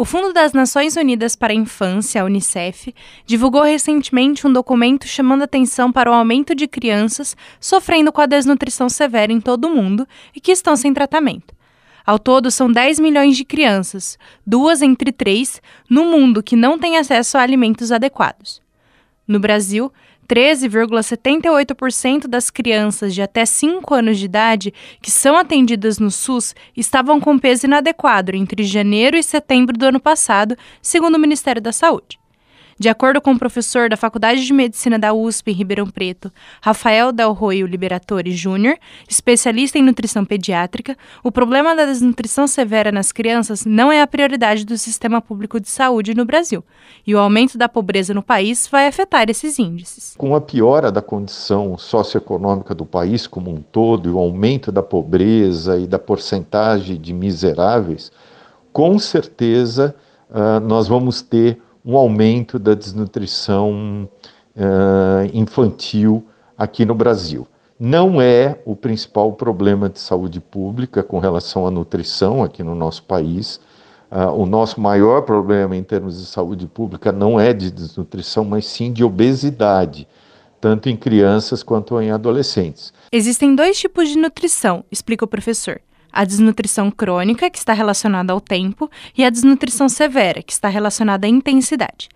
O Fundo das Nações Unidas para a Infância, a Unicef, divulgou recentemente um documento chamando atenção para o aumento de crianças sofrendo com a desnutrição severa em todo o mundo e que estão sem tratamento. Ao todo, são 10 milhões de crianças, duas entre três, no mundo que não têm acesso a alimentos adequados. No Brasil, 13,78% das crianças de até 5 anos de idade que são atendidas no SUS estavam com peso inadequado entre janeiro e setembro do ano passado, segundo o Ministério da Saúde. De acordo com o professor da Faculdade de Medicina da USP em Ribeirão Preto, Rafael Del Roio Liberatore Júnior, especialista em nutrição pediátrica, o problema da desnutrição severa nas crianças não é a prioridade do sistema público de saúde no Brasil, e o aumento da pobreza no país vai afetar esses índices. Com a piora da condição socioeconômica do país como um todo e o aumento da pobreza e da porcentagem de miseráveis, com certeza uh, nós vamos ter um aumento da desnutrição uh, infantil aqui no Brasil. Não é o principal problema de saúde pública com relação à nutrição aqui no nosso país. Uh, o nosso maior problema em termos de saúde pública não é de desnutrição, mas sim de obesidade, tanto em crianças quanto em adolescentes. Existem dois tipos de nutrição, explica o professor a desnutrição crônica, que está relacionada ao tempo, e a desnutrição severa, que está relacionada à intensidade.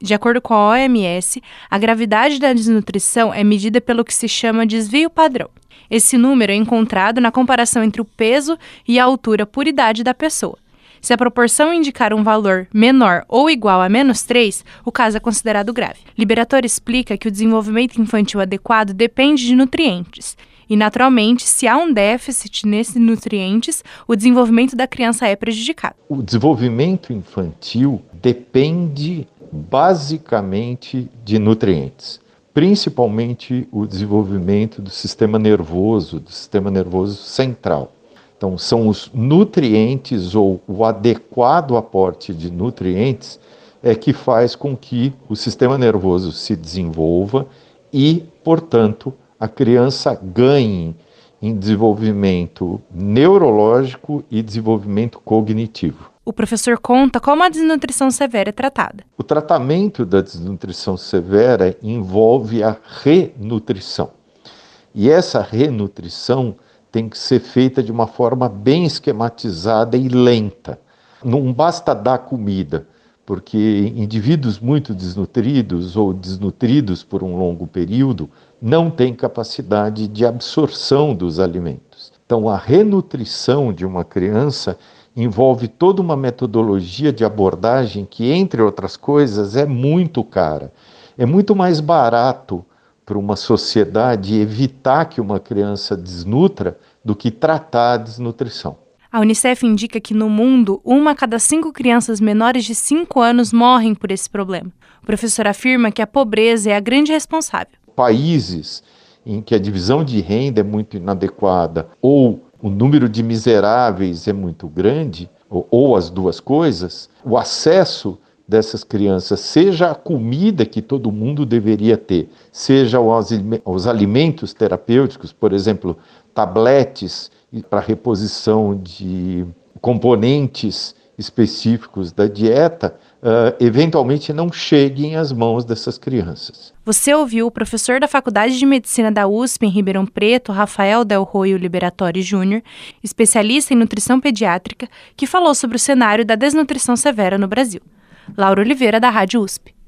De acordo com a OMS, a gravidade da desnutrição é medida pelo que se chama desvio padrão. Esse número é encontrado na comparação entre o peso e a altura por idade da pessoa. Se a proporção indicar um valor menor ou igual a menos 3, o caso é considerado grave. Liberator explica que o desenvolvimento infantil adequado depende de nutrientes e, naturalmente, se há um déficit nesses nutrientes, o desenvolvimento da criança é prejudicado. O desenvolvimento infantil depende basicamente de nutrientes, principalmente o desenvolvimento do sistema nervoso, do sistema nervoso central. Então, são os nutrientes ou o adequado aporte de nutrientes é que faz com que o sistema nervoso se desenvolva e, portanto, a criança ganhe em desenvolvimento neurológico e desenvolvimento cognitivo. O professor conta como a desnutrição severa é tratada. O tratamento da desnutrição severa envolve a renutrição. E essa renutrição tem que ser feita de uma forma bem esquematizada e lenta. Não basta dar comida, porque indivíduos muito desnutridos ou desnutridos por um longo período não têm capacidade de absorção dos alimentos. Então, a renutrição de uma criança envolve toda uma metodologia de abordagem que, entre outras coisas, é muito cara. É muito mais barato para uma sociedade evitar que uma criança desnutra do que tratar a desnutrição. A Unicef indica que no mundo, uma a cada cinco crianças menores de 5 anos morrem por esse problema. O professor afirma que a pobreza é a grande responsável. Países em que a divisão de renda é muito inadequada ou o número de miseráveis é muito grande, ou, ou as duas coisas, o acesso dessas crianças, seja a comida que todo mundo deveria ter, seja os, os alimentos terapêuticos, por exemplo, tabletes para reposição de componentes específicos da dieta, uh, eventualmente não cheguem às mãos dessas crianças. Você ouviu o professor da Faculdade de Medicina da USP em Ribeirão Preto, Rafael Del Roio Liberatori Júnior, especialista em nutrição pediátrica, que falou sobre o cenário da desnutrição severa no Brasil. Laura Oliveira, da Rádio USP.